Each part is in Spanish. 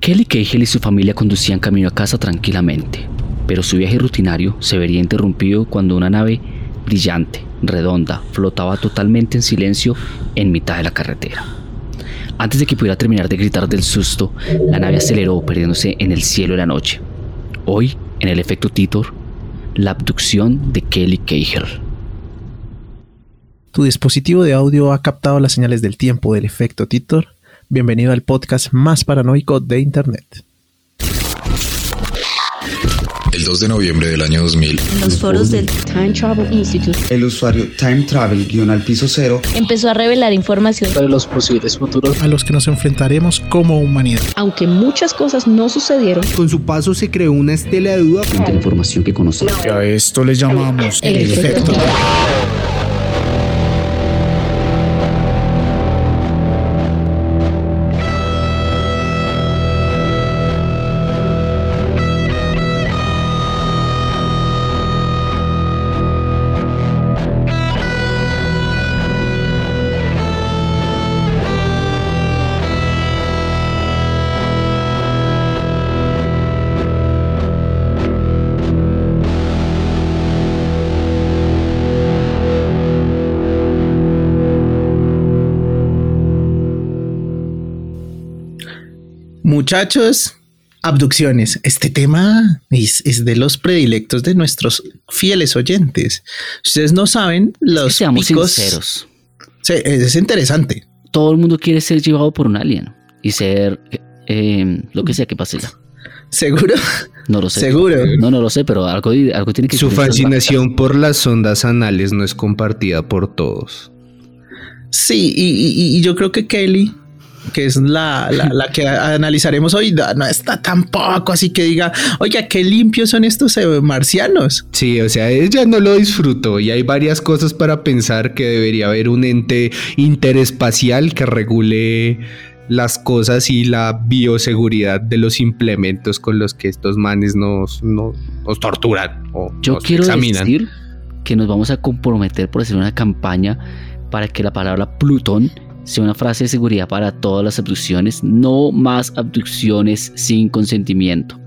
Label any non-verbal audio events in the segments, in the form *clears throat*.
Kelly Cahill y su familia conducían camino a casa tranquilamente, pero su viaje rutinario se vería interrumpido cuando una nave brillante, redonda, flotaba totalmente en silencio en mitad de la carretera. Antes de que pudiera terminar de gritar del susto, la nave aceleró perdiéndose en el cielo de la noche. Hoy, en el efecto Titor, la abducción de Kelly Cahill. Tu dispositivo de audio ha captado las señales del tiempo del efecto Titor. Bienvenido al podcast más paranoico de Internet. El 2 de noviembre del año 2000, En los foros del Time Travel Institute El usuario Time Travel guion al piso cero empezó a revelar información, sobre los posibles futuros. A los que nos enfrentaremos como humanidad. aunque muchas cosas no sucedieron. Con su paso se creó una estela de duda. Frente a la información que conocemos. Y a esto le llamamos El efecto Muchachos, abducciones. Este tema es, es de los predilectos de nuestros fieles oyentes. Ustedes no saben los Seamos picos. sinceros. Sí, es interesante. Todo el mundo quiere ser llevado por un alien y ser eh, lo que sea que pase. Seguro, No lo sé. seguro. No, no lo sé, pero algo, algo tiene que Su fascinación por las ondas anales no es compartida por todos. Sí, y, y- y yo creo que Kelly, que es la, la- la que analizaremos hoy, no, está tampoco así que diga, oiga, qué limpios son estos eh, marcianos. Sí, o sea, ella no lo disfrutó y hay varias cosas para pensar que debería haber un ente interespacial que regule las cosas y la bioseguridad de los implementos con los que estos manes nos, nos, nos torturan o Yo nos quiero examinan. decir que nos vamos a comprometer por hacer una campaña para que la palabra Plutón sea una frase de seguridad para todas las abducciones. No más abducciones sin consentimiento.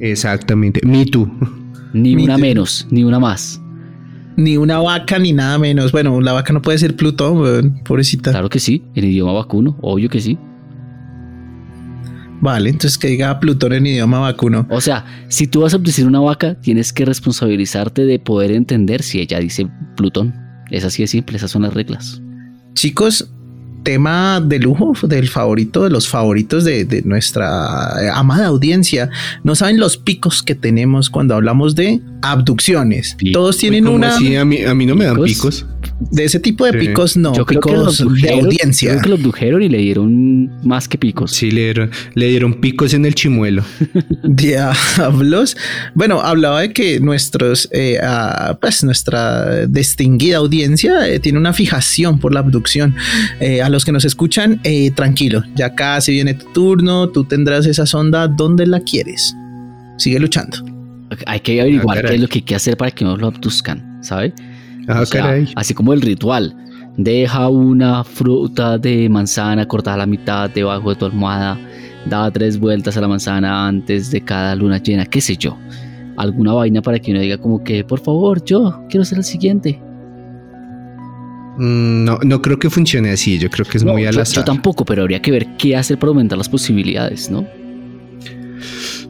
Exactamente. Me too. Ni Me una too. menos, ni una más. Ni una vaca ni nada menos. Bueno, la vaca no puede ser Plutón, weón, pobrecita. Claro que sí, en idioma vacuno, obvio que sí. Vale, entonces que diga Plutón en idioma vacuno. O sea, si tú vas a abducir una vaca, tienes que responsabilizarte de poder entender si ella dice Plutón. Es así de simple, esas son las reglas. Chicos, tema de lujo del favorito de los favoritos de, de nuestra eh, amada audiencia. No saben los picos que tenemos cuando hablamos de abducciones. Todos tienen ¿Cómo una así? A mí, a mí no me dan ¿Picos? De ese tipo de Sí. picos, no, Yo creo que picos los de audiencia. Creo que lo abdujeron y le dieron más que picos. Sí, le dieron, le dieron picos en el chimuelo. *laughs* Diablos. Bueno, hablaba de que nuestros, eh, ah, pues nuestra distinguida audiencia eh, tiene una fijación por la abducción. Eh, a los que nos escuchan, eh, tranquilo, ya casi viene tu turno, tú tendrás esa sonda donde la quieres. Sigue luchando. Hay que averiguar Ah, qué es lo que hay que hacer para que no lo abduzcan, ¿sabe? Ah, O sea, caray. Así como el ritual. Deja una fruta de manzana cortada a la mitad debajo de tu almohada. Da tres vueltas a la manzana antes de cada luna llena, qué sé yo. Alguna vaina para que uno diga como que, por favor, yo quiero ser el siguiente. Mm, No, no creo que funcione así. Yo creo que es No, muy al yo, azar. yo tampoco, pero habría que ver qué hacer para aumentar las posibilidades, ¿no?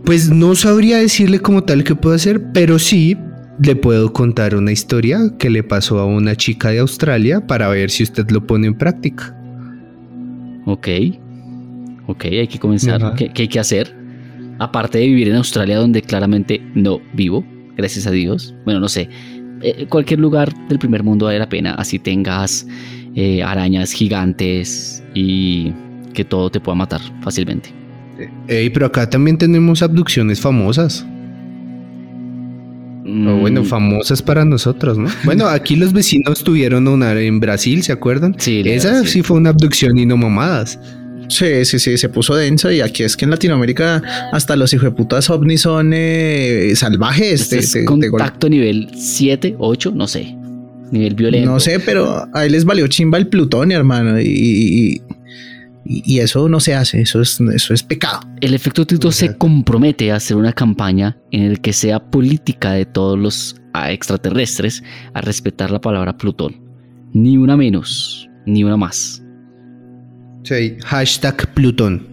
Pues no sabría decirle como tal qué puedo hacer, pero sí le puedo contar una historia que le pasó a una chica de Australia para ver si usted lo pone en práctica. Ok. Ok, hay que comenzar. ¿Qué, qué hay que hacer? Aparte de vivir en Australia, donde claramente no vivo, gracias a Dios. Bueno, no sé. eh, cualquier lugar del primer mundo vale la pena. Así tengas eh, arañas gigantes y que todo te pueda matar fácilmente. Ey, pero acá también tenemos abducciones famosas. O bueno, Mm, famosas para nosotros, ¿no? Bueno, aquí los vecinos tuvieron una en Brasil, ¿se acuerdan? Sí, Esa verdad, sí fue una abducción y no mamadas. Sí, sí, sí, se puso densa y aquí es que en Latinoamérica hasta los hijueputas ovnis son eh, salvajes. Este te- es te- te gol- contacto nivel 7, 8, no sé. Nivel violento. No sé, pero a él les valió chimba el plutonio, hermano. Y, y- Y, y eso no se hace, eso es, eso es pecado. El efecto Tito se compromete a hacer una campaña en el que sea política de todos los ah, extraterrestres a respetar la palabra Plutón. Ni una menos, ni una más. Sí, hashtag Plutón.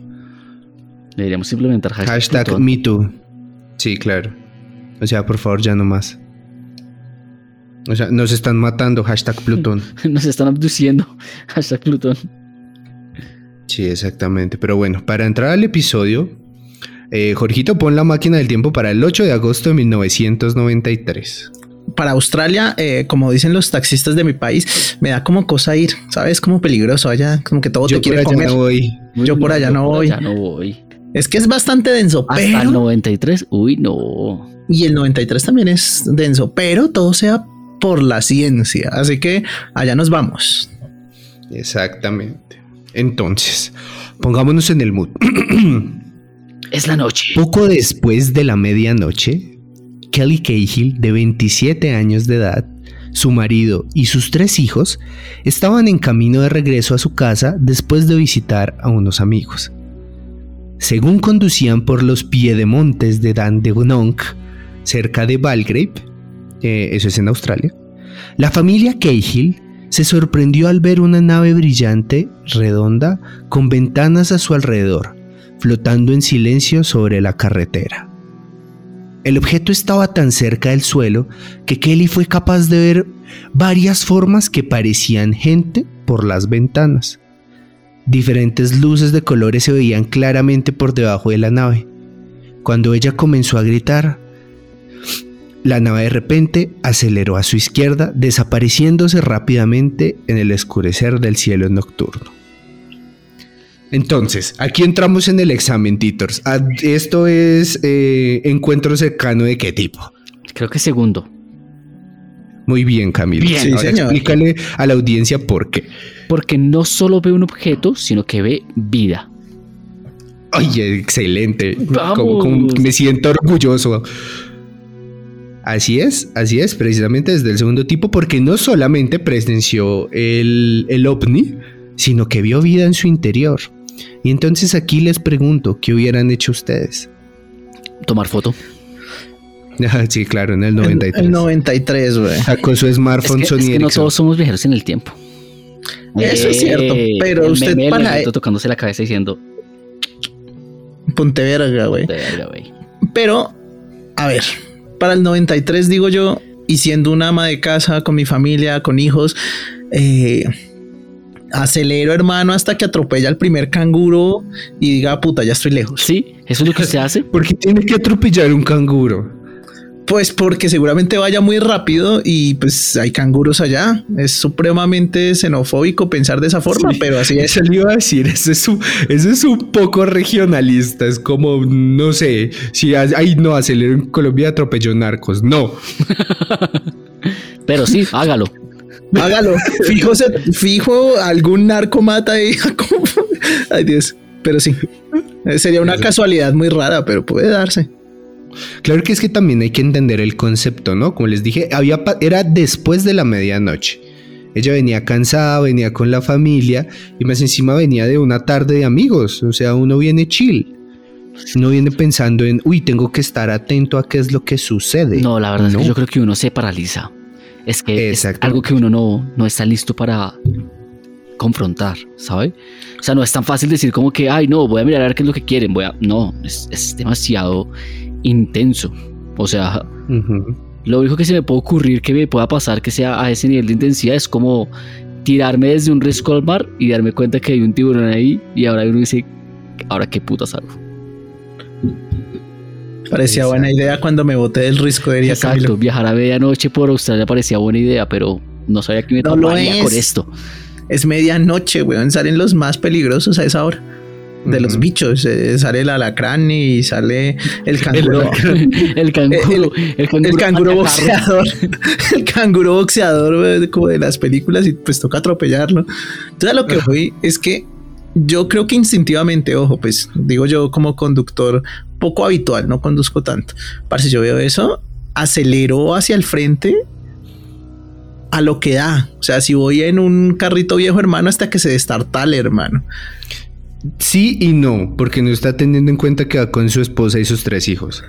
Deberíamos implementar hashtag, Hashtag Plutón. MeToo. Sí, claro. O sea, por favor, ya no más. O sea, nos están matando. Hashtag Plutón. *laughs* Nos están abduciendo. *laughs* Hashtag Plutón. Sí, exactamente. Pero bueno, para entrar al episodio, eh, Jorgito, pon la máquina del tiempo para el 8 de agosto de 1993. Para Australia, eh, como dicen los taxistas de mi país, me da como cosa ir, ¿sabes? Como peligroso allá, como que todo Yo te quiere comer. no voy. Yo por allá no voy. allá no voy. Es que es bastante denso, Hasta el pero 93. Uy, no. y el 93 también es denso, pero todo sea por la ciencia. Así que allá nos vamos. Exactamente. Entonces, pongámonos en el mood. *clears throat* Es la noche. Poco después de la medianoche, Kelly Cahill, de 27 años de edad, su marido y sus tres hijos estaban en camino de regreso a su casa después de visitar a unos amigos. Según conducían por los piedemontes de Dandenong, cerca de Belgrave, eh, eso es en Australia, la familia Cahill se sorprendió al ver una nave brillante, redonda, con ventanas a su alrededor, flotando en silencio sobre la carretera. El objeto estaba tan cerca del suelo que Kelly fue capaz de ver varias formas que parecían gente por las ventanas. Diferentes luces de colores se veían claramente por debajo de la nave. Cuando ella comenzó a gritar, la nave de repente aceleró a su izquierda, desapareciéndose rápidamente en el oscurecer del cielo nocturno. Entonces, aquí entramos en el examen, Titors. Ah, Esto es eh, encuentro cercano de qué tipo. Creo que segundo. Muy bien, Camilo. Bien. Sí, explícale a la audiencia por qué. Porque no solo ve un objeto, sino que ve vida. Ay, excelente. Vamos. Como- como me siento orgulloso. Así es, así es, precisamente desde el segundo tipo, porque no solamente presenció el, el ovni, sino que vio vida en su interior. Y entonces aquí les pregunto, ¿qué hubieran hecho ustedes? Tomar foto. *laughs* Sí, claro, en el El, 93. el 93, güey. Sacó su Es smartphone que, Sony es que no Ericsson. todos somos viajeros en el tiempo. Eso es cierto, pero el usted meme para- tocándose la cabeza diciendo, Ponte verga, güey. "Verga, güey". Pero, a ver, para el 93 digo yo, y siendo una ama de casa con mi familia, con hijos, eh, acelero hermano hasta que atropella al primer canguro y diga, puta, ya estoy lejos. Sí, eso es lo que se hace. *laughs* ¿Por qué tiene que atropellar un canguro? Pues porque seguramente vaya muy rápido y pues hay canguros allá. Es supremamente xenofóbico pensar de esa forma, Sí. pero así es. *laughs* Eso le iba a decir, eso es, un, eso es un poco regionalista, es como, no sé, si, ay no, aceleró en Colombia atropelló narcos, no. *laughs* Pero sí, hágalo. Hágalo. Fijo, se- fijo algún narco mata ahí. *laughs* Ay Dios. Pero sí. Sería una casualidad muy rara, pero puede darse. Claro que es que también hay que entender el concepto, ¿no? Como les dije, había, era después de la medianoche. Ella venía cansada, venía con la familia y más encima venía de una tarde de amigos, o sea, uno viene chill. No viene pensando en, uy, tengo que estar atento a qué es lo que sucede. No, la verdad es que yo creo que uno se paraliza. Es que es algo que uno no, no está listo para confrontar, ¿sabe? O sea, no es tan fácil decir como que, ay, no, voy a mirar a ver qué es lo que quieren. Voy a... No, es, es demasiado intenso. O sea, lo único que se me puede ocurrir que me pueda pasar que sea a ese nivel de intensidad es como tirarme desde un risco al mar y darme cuenta que hay un tiburón ahí y ahora uno dice, ahora qué putas hago. Parecía buena idea cuando me boté del risco, diría Exacto, Camilo. viajar a medianoche por Australia parecía buena idea, pero no sabía que me No lo tomaría es. con esto. Es medianoche, weón. Salen los más peligrosos a esa hora. De los bichos. eh, sale el alacrán y sale el canguro. *laughs* El canguro, el, canguro, El canguro atacarlo. boxeador, *laughs* el canguro boxeador güey, como de las películas y pues toca atropellarlo. Entonces lo que voy es que yo creo que instintivamente, ojo, pues digo yo como conductor poco habitual, no conduzco tanto. Parce, yo veo eso, acelero hacia el frente a lo que da. O sea, si voy en un carrito viejo, hermano, hasta que se destartale, hermano. Sí y no, porque no está teniendo en cuenta que va con su esposa y sus tres hijos.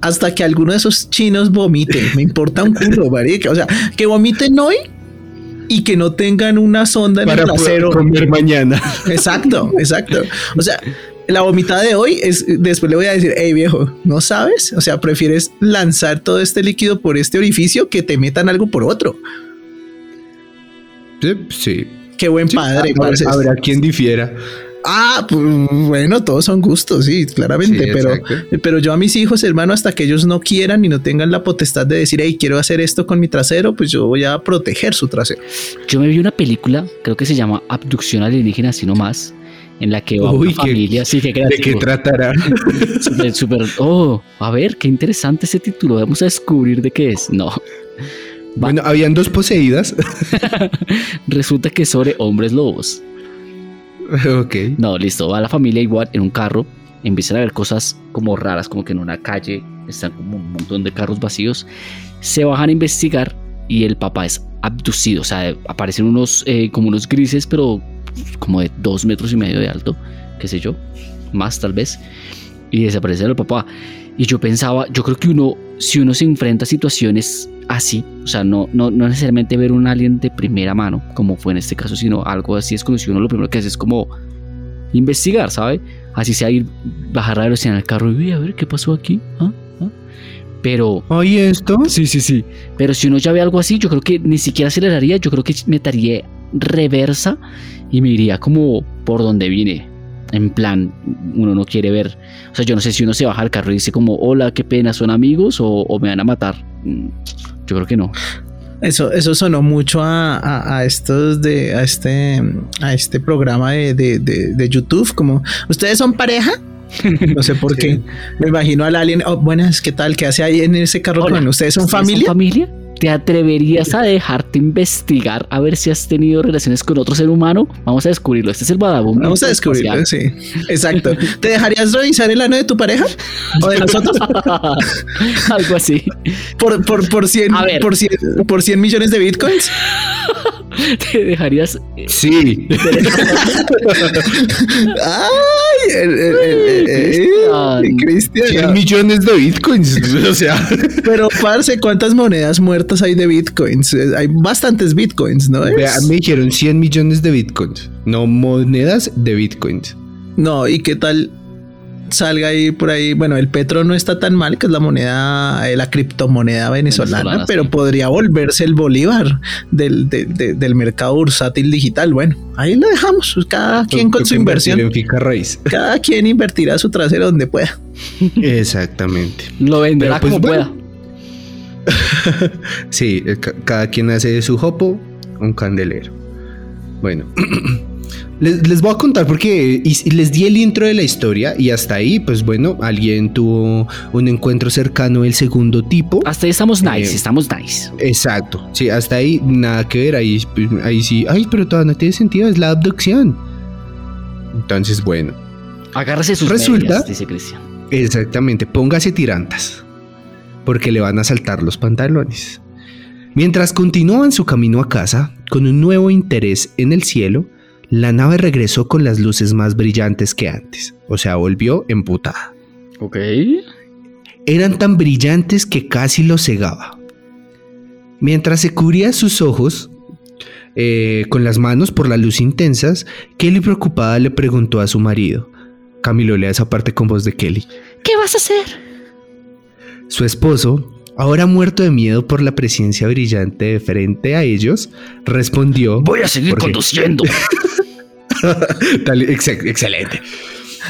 Hasta que alguno de esos chinos vomite. Me importa un culo, marica. O sea, que vomiten hoy y que no tengan una sonda en Para el trasero. comer mañana. Exacto, exacto. O sea, la vomitada de hoy es después le voy a decir, hey viejo, ¿no sabes? O sea, prefieres lanzar todo este líquido por este orificio que te metan algo por otro. Sí, sí. Qué buen Sí, padre. habrá quien difiera. Ah, pues, bueno, todos son gustos, sí, claramente, Sí, pero, exacto. pero yo a mis hijos, hermano, hasta que ellos no quieran y no tengan la potestad de decir, hey, quiero hacer esto con mi trasero, pues yo voy a proteger su trasero. Yo me vi una película, creo que se llama Abducción alienígena, así nomás, en la que va Uy, una qué- familia, sí, qué ¿De qué tratará? *laughs* Súper, súper, oh, a ver, qué interesante ese título, vamos a descubrir de qué es. No, Bueno, habían dos poseídas. *laughs* resulta que sobre hombres lobos. *laughs* ok. No, listo, va la familia igual en un carro, empiezan a ver cosas como raras, como que en una calle están como un montón de carros vacíos, se bajan a investigar y el papá es abducido, o sea, aparecen unos eh, como unos grises, pero como de dos metros y medio de alto, qué sé yo, más tal vez, y desaparece el papá. Y yo pensaba, yo creo que uno, si uno se enfrenta a situaciones así, o sea, no, no, no necesariamente ver un alien de primera mano, como fue en este caso, sino algo así desconocido, uno lo primero que hace es como investigar, ¿sabe? Así sea ir, bajar la velocidad en el carro y "Uy, a ver qué pasó aquí, ¿Ah? ¿Ah?". Pero, Oye, esto. sí, sí, sí, pero si uno ya ve algo así, yo creo que ni siquiera aceleraría, yo creo que metaría reversa y me iría como por donde vine. En plan, uno no quiere ver. O sea, yo no sé si uno se baja al carro y dice como, hola, qué pena, son amigos o, o me van a matar. Mm, Yo creo que no. Eso, eso sonó mucho a, a- a estos de a este a este programa de, de- de- de YouTube, como ¿ustedes son pareja? *laughs* No sé por qué. Me imagino al alien. Oh, buenas, ¿qué tal? ¿Qué hace ahí en ese carro Hola, ustedes? ¿Son ¿Ustedes familia? familia? ¿Te atreverías a dejarte investigar a ver si has tenido relaciones con otro ser humano? Vamos a descubrirlo. Este es el Badabum. Vamos a descubrirlo, espacial. sí. Exacto. ¿Te dejarías revisar el ano de tu pareja? ¿O de nosotros? *laughs* Algo así. ¿Por, por, por, 100, A ver. por, 100, por 100 millones de bitcoins? *laughs* ¿Te dejarías Sí. *laughs* ¡Ay! el- el- el- el- el- Cristian. Cristian. 100 millones de bitcoins. *laughs* O sea, Pero, parce, ¿cuántas monedas muertas hay de bitcoins? Eh, Hay bastantes bitcoins, ¿no? es? vea, me dijeron 100 millones de bitcoins. No monedas de bitcoins. No, ¿y qué tal salga ahí por ahí? Bueno, el petro no está tan mal, que es la moneda, eh, la criptomoneda venezolana, Venezolana, pero sí. podría volverse el bolívar del, de- de- del mercado bursátil digital. Bueno, ahí lo dejamos, pues, cada quien con su inversión. En finca raíz. *laughs* Cada quien invertirá su trasero donde pueda. Exactamente. lo venderá pues, como bueno. pueda? *laughs* Sí, eh, ca- cada quien hace de su jopo un candelero. Bueno, *clears throat* les, les voy a contar porque les di el intro de la historia y hasta ahí, pues bueno, alguien tuvo un encuentro cercano del segundo tipo. Hasta ahí estamos nice, Eh, estamos nice. Exacto, sí, hasta ahí nada que ver, ahí, ahí sí, ay, pero todavía no tiene sentido, es la abducción. Entonces, bueno, Agárrese sus resulta- medias, dice Cristian. Exactamente, póngase tirantas, porque le van a saltar los pantalones. Mientras continuaban su camino a casa, con un nuevo interés en el cielo, la nave regresó con las luces más brillantes que antes, o sea, volvió emputada. Ok. Eran tan brillantes que casi los cegaba. Mientras se cubría sus ojos eh, con las manos por la luz intensas, Kelly preocupada le preguntó a su marido. Camilo, lea esa parte con voz de Kelly. ¿Qué vas a hacer? Su esposo, ahora muerto de miedo por la presencia brillante de frente a ellos, respondió... Voy a seguir Porque- conduciendo. *laughs* *laughs* Excelente.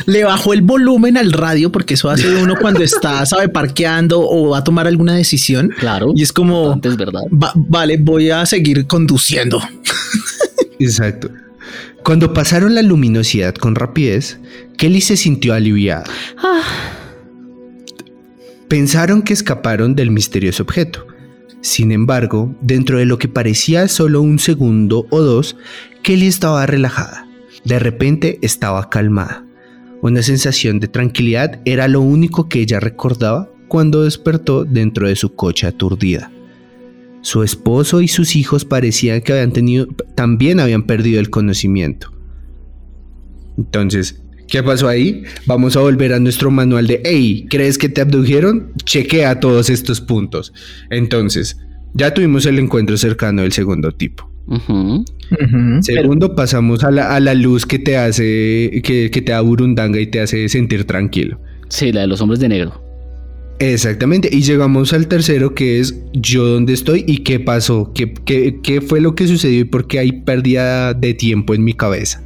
Le bajó el volumen al radio porque eso hace uno cuando *laughs* está, sabe, parqueando o va a tomar alguna decisión. Claro. Y es como, Antes, ¿verdad? "Va- vale, voy a seguir conduciendo. *laughs* Exacto. Cuando pasaron la luminosidad con rapidez, Kelly se sintió aliviada. Ah, Pensaron que escaparon del misterioso objeto. Sin embargo, dentro de lo que parecía solo un segundo o dos, Kelly estaba relajada. De repente estaba calmada. Una sensación de tranquilidad era lo único que ella recordaba cuando despertó dentro de su coche aturdida. Su esposo y sus hijos parecían que habían tenido, también habían perdido el conocimiento. Entonces, ¿qué pasó ahí? Vamos a volver a nuestro manual de, hey, ¿crees que te abdujeron? Chequea todos estos puntos. Entonces, ya tuvimos el encuentro cercano del segundo tipo. Segundo, pasamos a la, a la luz que te hace, que, que te da burundanga y te hace sentir tranquilo. Sí, la de los hombres de negro. Exactamente, y llegamos al tercero que es yo dónde estoy y qué pasó, qué, qué, qué fue lo que sucedió y por qué hay pérdida de tiempo en mi cabeza.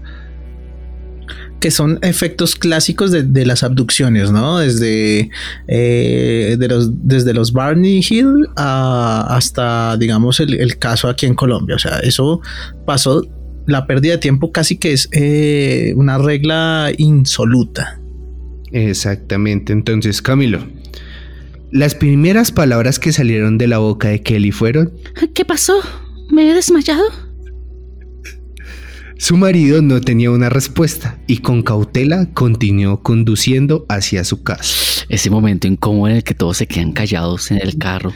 Que son efectos clásicos de, de las abducciones, ¿no? Desde, eh, de los, desde los Barney Hill a- hasta, digamos, el, el caso aquí en Colombia. O sea, eso pasó, la pérdida de tiempo casi que es eh, una regla insoluta. Exactamente, entonces Camilo, las primeras palabras que salieron de la boca de Kelly fueron, ¿Qué pasó? ¿Me he desmayado? Su marido no tenía una respuesta y con cautela continuó conduciendo hacia su casa. Ese momento incómodo en el que todos se quedan callados en el carro.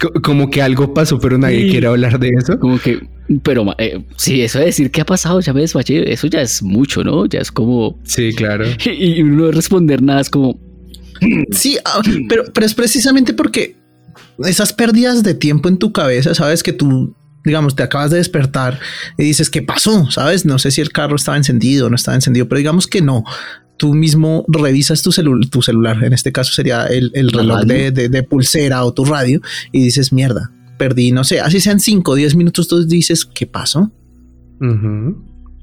Co- como que algo pasó, pero nadie Sí. quiere hablar de eso. Como que, pero eh, sí, eso de decir qué ha pasado, ya me desmayé, eso ya es mucho, ¿no? Ya es como, Sí, claro. *laughs* y, no responder nada es como, *clears throat* Sí, ah, pero, pero es precisamente porque esas pérdidas de tiempo en tu cabeza, sabes que tú, digamos, te acabas de despertar y dices, ¿qué pasó? Sabes, no sé si el carro estaba encendido o no estaba encendido, pero digamos que no. Tú mismo revisas tu, celu- tu celular, en este caso sería el, el reloj de, de- de pulsera o tu radio, y dices, mierda, perdí, no sé, así sean 5 o 10 minutos, tú dices, ¿qué pasó?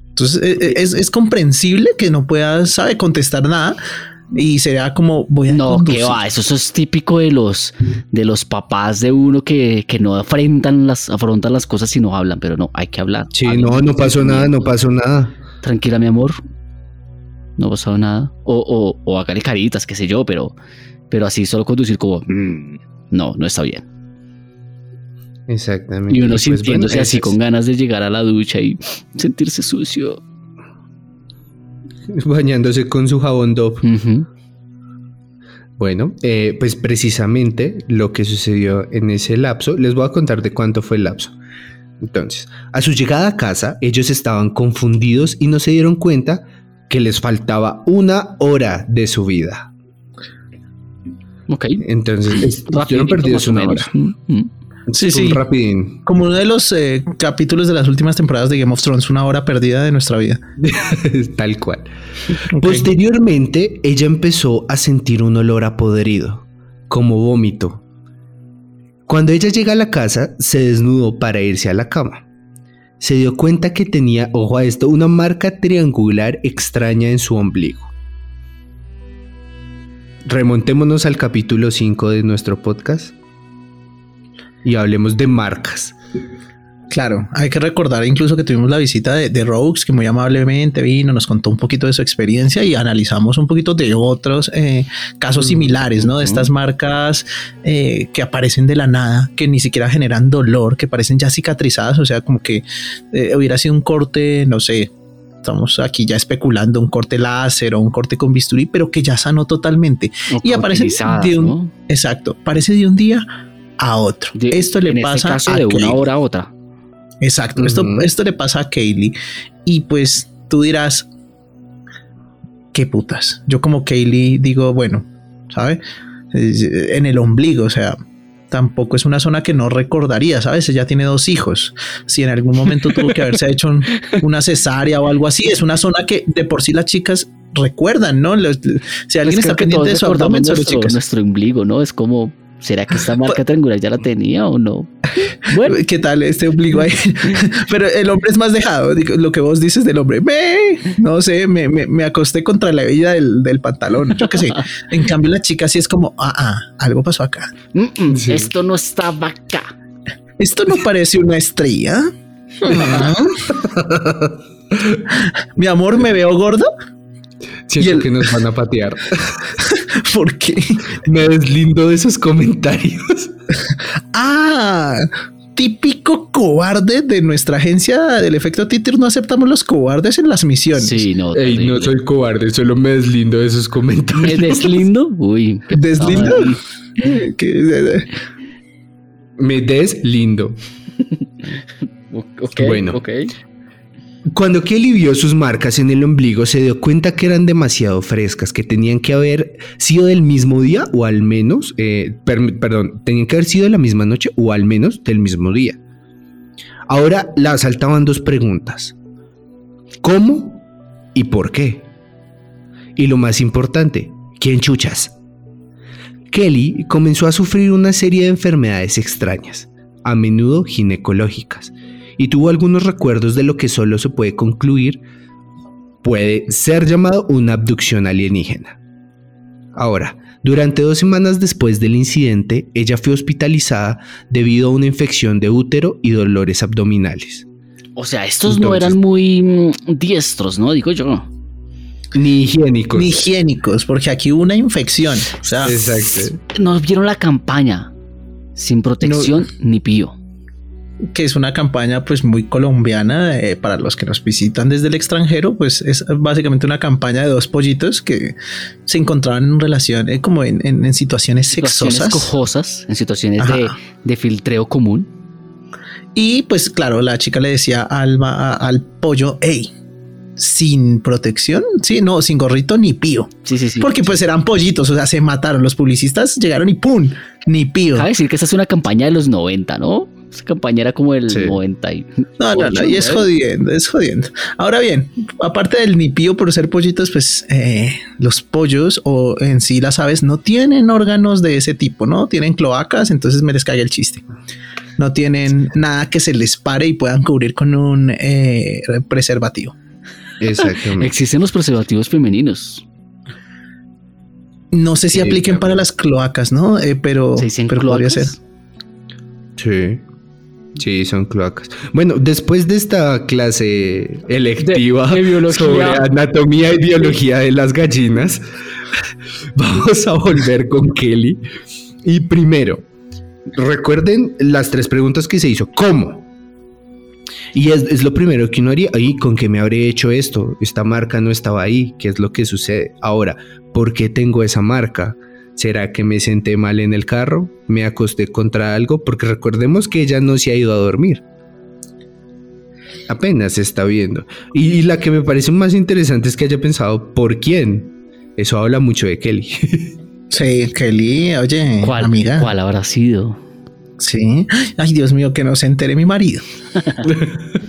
Entonces eh, eh, es, es comprensible que no puedas, sabe, contestar nada y sería como, voy a no, conducir. qué va, eso, eso es típico de los, de los papás de uno que, que no afrontan las, afrontan las cosas y no hablan, pero no, hay que hablar. Sí, no, no pasó nada, no pasó nada. Tranquila, mi amor, no pasó nada. O, o, o hágale caritas, qué sé yo, pero, pero así solo conducir como, "Mm, no, no está bien. Exactamente. Y uno pues, sintiéndose bueno, así con ganas de llegar a la ducha y sentirse sucio. *laughs* Bañándose con su jabón Dove. Bueno, eh, pues precisamente lo que sucedió en ese lapso, les voy a contar de cuánto fue el lapso. Entonces, a su llegada a casa, ellos estaban confundidos y no se dieron cuenta que les faltaba una hora de su vida. Ok. Entonces, *clears throat* estuvieron perdidos una hora. Mm. Sí, sí. rapidín. Como uno de los eh, capítulos de las últimas temporadas de Game of Thrones, una hora perdida de nuestra vida. *laughs* Tal cual. Posteriormente, ella empezó a sentir un olor a podrido, como vómito. Cuando ella llega a la casa, se desnudó para irse a la cama. Se dio cuenta que tenía, ojo a esto, una marca triangular extraña en su ombligo. Remontémonos al capítulo 5 de nuestro podcast y hablemos de marcas. Claro, hay que recordar incluso que tuvimos la visita de, de Rogues, que muy amablemente vino, nos contó un poquito de su experiencia y analizamos un poquito de otros eh, casos similares, ¿no? De estas marcas eh, que aparecen de la nada, que ni siquiera generan dolor, que parecen ya cicatrizadas, o sea, como que eh, hubiera sido un corte, no sé, estamos aquí ya especulando, un corte láser o un corte con bisturí, pero que ya sanó totalmente. O Y aparecen utilizadas, de un- ¿no? Exacto, parece de un día a otro. De- Esto le en este pasa caso a de una Kaylee. hora a otra. Exacto, esto, esto le pasa a Kaylee. Y pues tú dirás, qué putas. Yo como Kaylee digo, bueno, ¿sabe? Eh, En el ombligo, o sea, tampoco es una zona que no recordaría, ¿sabes? Ella tiene dos hijos. Si en algún momento tuvo que haberse hecho un- una cesárea o algo así, es una zona que de por sí las chicas recuerdan, ¿no? Los- si alguien Pues está creo que pendiente de su abdomen, nuestro, chicas. nuestro ombligo, ¿no? Es como, ¿será que esta *laughs* marca triangular ya la tenía o no? Bueno, ¿Qué tal este ombligo ahí? *laughs* Pero el hombre es más dejado. Lo que vos dices del hombre, me, no sé, me, me, me acosté contra la hebilla del, del pantalón. Yo qué sé. *laughs* En cambio, la chica sí es como, ah, ah, algo pasó acá. mm, mm, Sí. esto no estaba acá. Esto no parece una estrella. Mi amor, ¿me veo gordo? Siento el- que nos van a patear. *laughs* ¿Por qué? Me deslindo de esos comentarios. *laughs* Ah, típico cobarde de nuestra agencia del efecto Titir. No aceptamos los cobardes en las misiones. Sí, no. Ey, no soy cobarde, solo me deslindo de esos ¿Me comentarios. deslindo? Uy. *laughs* ¿Deslindo? Me deslindo. Ok, Bueno. ok. Cuando Kelly vio sus marcas en el ombligo, se dio cuenta que eran demasiado frescas, que tenían que haber sido del mismo día o al menos, eh, per- perdón, tenían que haber sido de la misma noche o al menos del mismo día. Ahora la asaltaban dos preguntas. ¿Cómo y por qué? Y lo más importante, ¿quién chuchas? Kelly comenzó a sufrir una serie de enfermedades extrañas, a menudo ginecológicas, y tuvo algunos recuerdos de lo que solo se puede concluir puede ser llamado una abducción alienígena. Ahora, durante dos semanas después del incidente, ella fue hospitalizada debido a una infección de útero y dolores abdominales. O sea, estos no eran muy mm, diestros, ¿no? Digo yo. Ni higiénicos. Ni higiénicos, porque aquí hubo una infección. O sea, Exacto. Nos vieron la campaña. Sin protección ni pío. Que es una campaña pues muy colombiana eh, para los que nos visitan desde el extranjero, pues es básicamente una campaña de dos pollitos que se encontraban en relación, eh, como en, en- en situaciones Situaciones sexosas. cojosas, en situaciones de, de filtreo común. Y pues claro, la chica le decía al, a- al pollo, hey, sin protección, sí, no, sin gorrito ni pío. Sí, sí, sí. Porque pues eran pollitos, o sea, se mataron. Los publicistas llegaron y ¡pum! Ni pío. Cabe decir que esta es una campaña de los 90, ¿no? Esa campaña era como el Sí. 90 y... No, no, no, y es jodiendo, es jodiendo. Ahora bien, aparte del nipío por ser pollitos, pues eh, los pollos o en sí las aves no tienen órganos de ese tipo, ¿no? Tienen cloacas, entonces me les cae el chiste. No tienen nada que se les pare y puedan cubrir con un eh, preservativo. Exactamente. Existen los preservativos femeninos. No sé si Sí, apliquen para las cloacas, ¿no? Eh, pero, ¿Se dicen pero podría ser. cloacas? Sí. Sí, son cloacas. Bueno, después de esta clase electiva De- de biología. sobre anatomía y biología de las gallinas, *laughs* vamos a volver con Kelly. Y primero, recuerden las tres preguntas que se hizo. ¿Cómo? Y es, es lo primero que uno haría. ¿Y con qué me habré hecho esto? Esta marca no estaba ahí. ¿Qué es lo que sucede? Ahora, ¿por qué tengo esa marca? ¿Será que me senté mal en el carro? ¿Me acosté contra algo? Porque recordemos que ella no se ha ido a dormir. Apenas se está viendo. Y la que me parece más interesante es que haya pensado por quién. Eso habla mucho de Kelly. *laughs* Sí, Kelly, oye, ¿Cuál, amiga. ¿Cuál habrá sido? Sí. Ay, Dios mío, que no se entere mi marido. *laughs*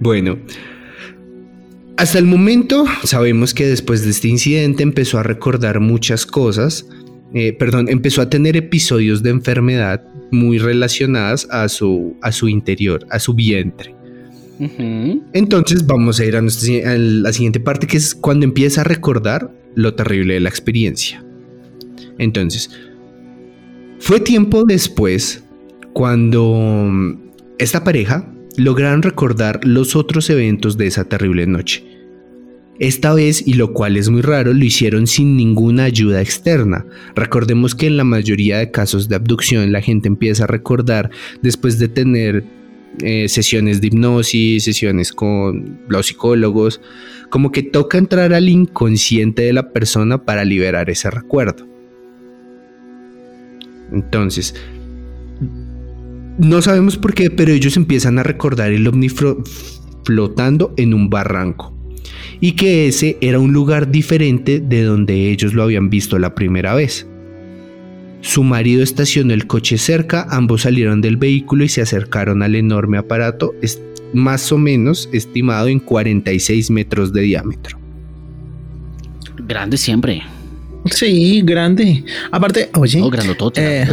Bueno, hasta el momento sabemos que después de este incidente empezó a recordar muchas cosas, eh, perdón, empezó a tener episodios de enfermedad muy relacionadas a su, a su interior, a su vientre. Entonces vamos a ir a, nuestra- a la siguiente parte que es cuando empieza a recordar lo terrible de la experiencia. Entonces, fue tiempo después cuando esta pareja lograron recordar los otros eventos de esa terrible noche. Esta vez, y lo cual es muy raro, lo hicieron sin ninguna ayuda externa. Recordemos que en la mayoría de casos de abducción la gente empieza a recordar después de tener eh, sesiones de hipnosis, sesiones con los psicólogos, como que toca entrar al inconsciente de la persona para liberar ese recuerdo. Entonces, no sabemos por qué, pero ellos empiezan a recordar el ovni flotando en un barranco. Y que ese era un lugar diferente de donde ellos lo habían visto la primera vez. Su marido estacionó el coche cerca, ambos salieron del vehículo y se acercaron al enorme aparato, más o menos estimado en 46 metros de diámetro. Grande siempre. Sí, grande. Aparte, oye, No, grandotote. Eh,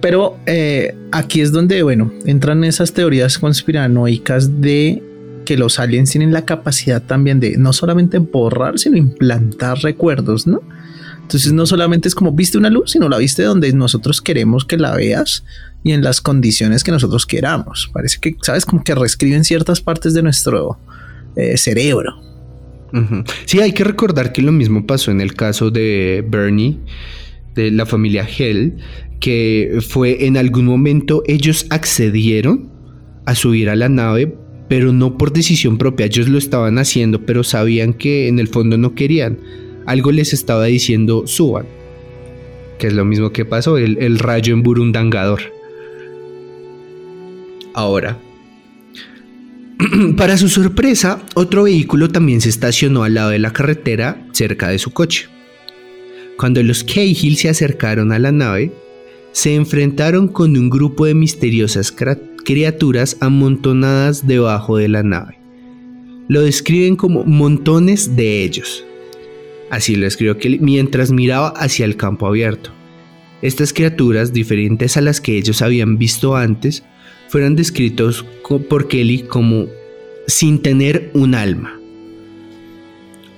pero eh, aquí es donde, bueno, entran esas teorías conspiranoicas de que los aliens tienen la capacidad también de no solamente borrar, sino implantar recuerdos, ¿no? Entonces no solamente es como viste una luz, sino la viste donde nosotros queremos que la veas y en las condiciones que nosotros queramos. Parece que, ¿sabes? Como que reescriben ciertas partes de nuestro eh, cerebro. Sí, hay que recordar que lo mismo pasó en el caso de Bernie, de la familia Hell, que fue en algún momento ellos accedieron a subir a la nave, pero no por decisión propia, ellos lo estaban haciendo, pero sabían que en el fondo no querían. Algo les estaba diciendo suban, que es lo mismo que pasó, el, el rayo en Burundangador. Ahora, *clears throat* Para su sorpresa, otro vehículo también se estacionó al lado de la carretera cerca de su coche. Cuando los Cahill se acercaron a la nave, se enfrentaron con un grupo de misteriosas criaturas amontonadas debajo de la nave. Lo describen como montones de ellos. Así lo escribió Kelly mientras miraba hacia el campo abierto. Estas criaturas, diferentes a las que ellos habían visto antes, fueron descritos por Kelly como sin tener un alma.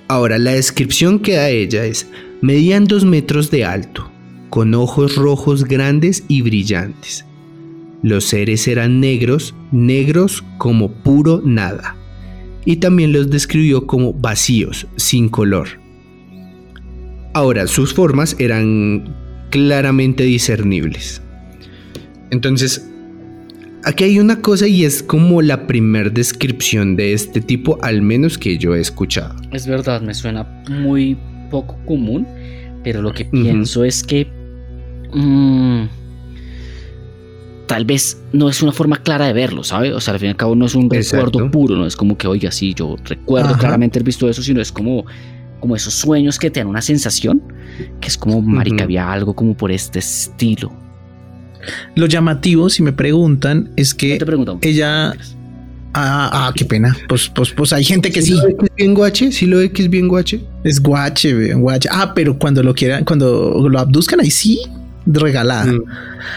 Ahora, la descripción que da ella es, medían dos metros de alto, con ojos rojos grandes y brillantes. Los seres eran negros, negros como puro nada. Y también los describió como vacíos, sin color. Ahora, sus formas eran claramente discernibles. Entonces, aquí hay una cosa y es como la primer descripción de este tipo, al menos que yo he escuchado. Es verdad, me suena muy poco común, pero lo que pienso es que mm, tal vez no es una forma clara de verlo, ¿sabes? O sea, al fin y al cabo no es un recuerdo puro, no es como que, oiga, sí, yo recuerdo claramente haber visto eso, sino es como como esos sueños que te dan una sensación, que es como, marica, había algo como por este estilo. Lo llamativo, si me preguntan, es que ella... Ah, ah, qué pena. Pues, pues, pues hay gente que sí. ¿Sí lo es bien guache? ¿Sí lo ve que es bien guache? Es guache, guache. Ah, pero cuando lo quieran, cuando lo abduzcan, ahí sí, regalada. Mm,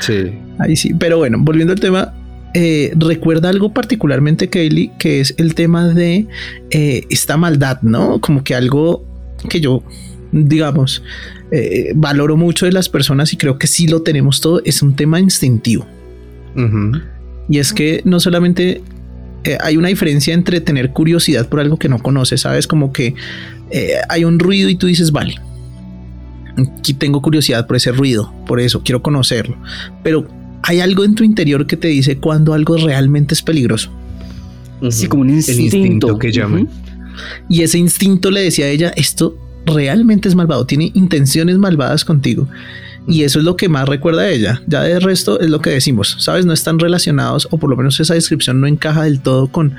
sí. Ahí sí. Pero bueno, volviendo al tema, eh, recuerda algo particularmente, Kaylee, que es el tema de eh, esta maldad, ¿no? Como que algo que yo, digamos, eh, valoro mucho de las personas y creo que sí lo tenemos todo, es un tema instintivo. Y es que no solamente eh, hay una diferencia entre tener curiosidad por algo que no conoces, sabes, como que eh, hay un ruido y tú dices, vale, aquí tengo curiosidad por ese ruido, por eso quiero conocerlo, pero hay algo en tu interior que te dice cuando algo realmente es peligroso. Sí, como un instinto, que llaman. Y ese instinto le decía a ella, esto realmente es malvado, tiene intenciones malvadas contigo. Y eso es lo que más recuerda a ella. Ya de resto es lo que decimos, ¿sabes? No están relacionados, o por lo menos esa descripción no encaja del todo con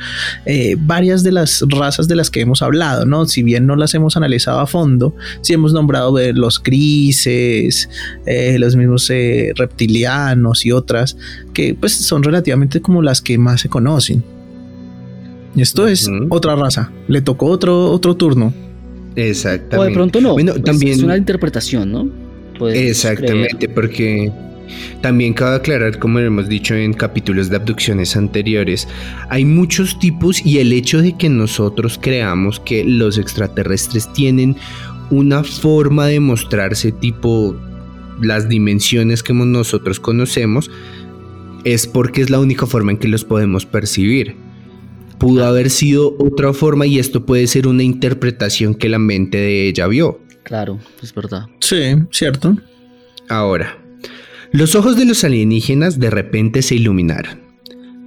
eh, varias de las razas de las que hemos hablado, ¿no? Si bien no las hemos analizado a fondo, si hemos nombrado los grises, eh, los mismos eh, reptilianos y otras, que pues son relativamente como las que más se conocen. Y esto es otra raza. Le tocó otro, otro turno. Exactamente. O de pronto no. Bueno, pues también es una interpretación, ¿no? Exactamente, porque también cabe aclarar, como hemos dicho en capítulos de abducciones anteriores, hay muchos tipos y el hecho de que nosotros creamos que los extraterrestres tienen una forma de mostrarse tipo las dimensiones que nosotros conocemos es porque es la única forma en que los podemos percibir. Pudo haber sido otra forma y esto puede ser una interpretación que la mente de ella vio. Claro, es verdad. Sí, cierto. Ahora, los ojos de los alienígenas de repente se iluminaron.